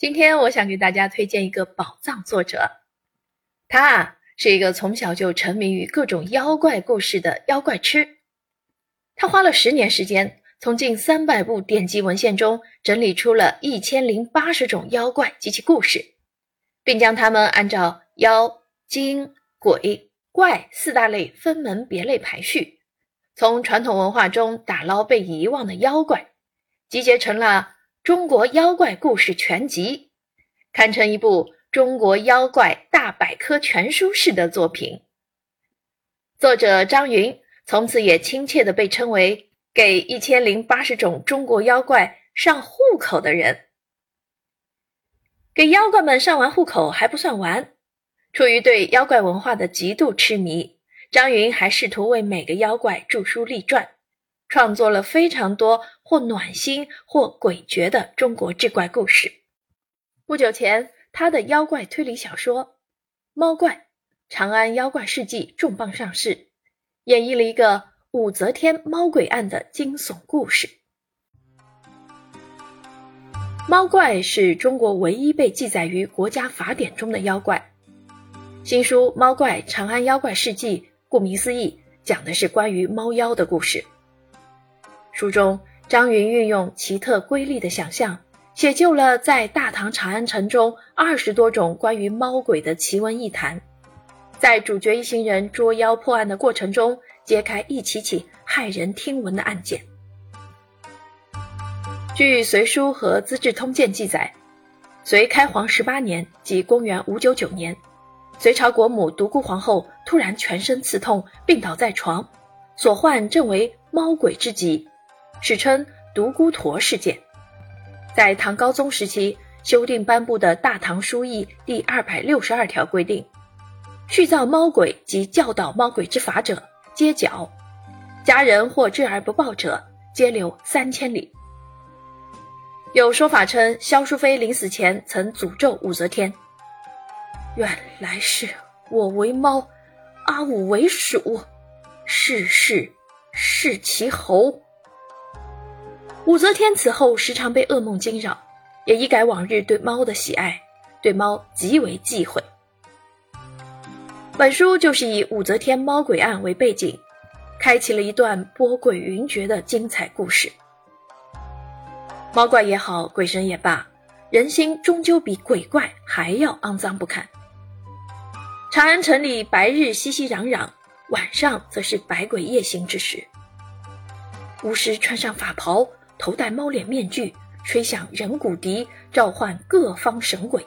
今天我想给大家推荐一个宝藏作者，他啊是一个从小就沉迷于各种妖怪故事的妖怪痴。他花了十年时间，从近三百部典籍文献中整理出了一千零八十种妖怪及其故事，并将它们按照妖、精、鬼、怪四大类分门别类排序，从传统文化中打捞被遗忘的妖怪，集结成了。中国妖怪故事全集，堪称一部中国妖怪大百科全书式的作品。作者张云从此也亲切地被称为“给一千零八十种中国妖怪上户口的人”。给妖怪们上完户口还不算完，出于对妖怪文化的极度痴迷，张云还试图为每个妖怪著书立传。创作了非常多或暖心或诡谲的中国志怪故事。不久前，他的妖怪推理小说《猫怪》《长安妖怪事迹》重磅上市，演绎了一个武则天猫鬼案的惊悚故事。猫怪是中国唯一被记载于国家法典中的妖怪。新书《猫怪长安妖怪事迹》顾名思义，讲的是关于猫妖的故事。书中，张云运用奇特瑰丽的想象，写就了在大唐长安城中二十多种关于猫鬼的奇闻异谈，在主角一行人捉妖破案的过程中，揭开一起起骇人听闻的案件。据《隋书》和《资治通鉴》记载，隋开皇十八年，即公元五九九年，隋朝国母独孤皇后突然全身刺痛，病倒在床，所患正为猫鬼之疾。史称独孤驼事件，在唐高宗时期修订颁布的《大唐书议》第二百六十二条规定，续造猫鬼及教导猫鬼之法者，皆绞；家人或知而不报者，皆流三千里。有说法称，萧淑妃临死前曾诅咒武则天：“愿来世我为猫，阿武为鼠，世世弑其侯。”武则天此后时常被噩梦惊扰，也一改往日对猫的喜爱，对猫极为忌讳。本书就是以武则天猫鬼案为背景，开启了一段波诡云谲的精彩故事。猫怪也好，鬼神也罢，人心终究比鬼怪还要肮脏不堪。长安城里白日熙熙攘攘，晚上则是百鬼夜行之时。巫师穿上法袍。头戴猫脸面具，吹响人骨笛，召唤各方神鬼；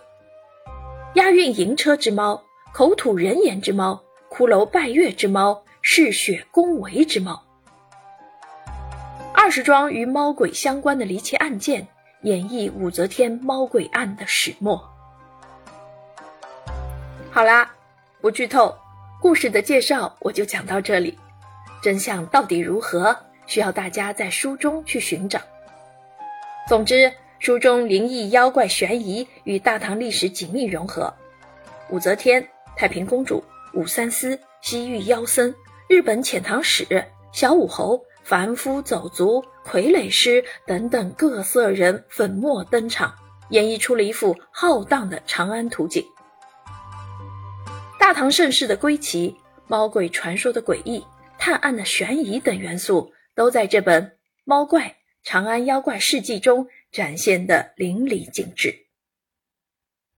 押运银车之猫，口吐人言之猫，骷髅拜月之猫，嗜血恭维之猫。二十桩与猫鬼相关的离奇案件，演绎武则天猫鬼案的始末。好啦，不剧透，故事的介绍我就讲到这里。真相到底如何？需要大家在书中去寻找。总之，书中灵异、妖怪、悬疑与大唐历史紧密融合。武则天、太平公主、武三思、西域妖僧、日本遣唐使、小武侯、凡夫走卒、傀儡师等等各色人粉墨登场，演绎出了一幅浩荡的长安图景。大唐盛世的归期、猫鬼传说的诡异、探案的悬疑等元素。都在这本《猫怪长安妖怪事迹》中展现的淋漓尽致。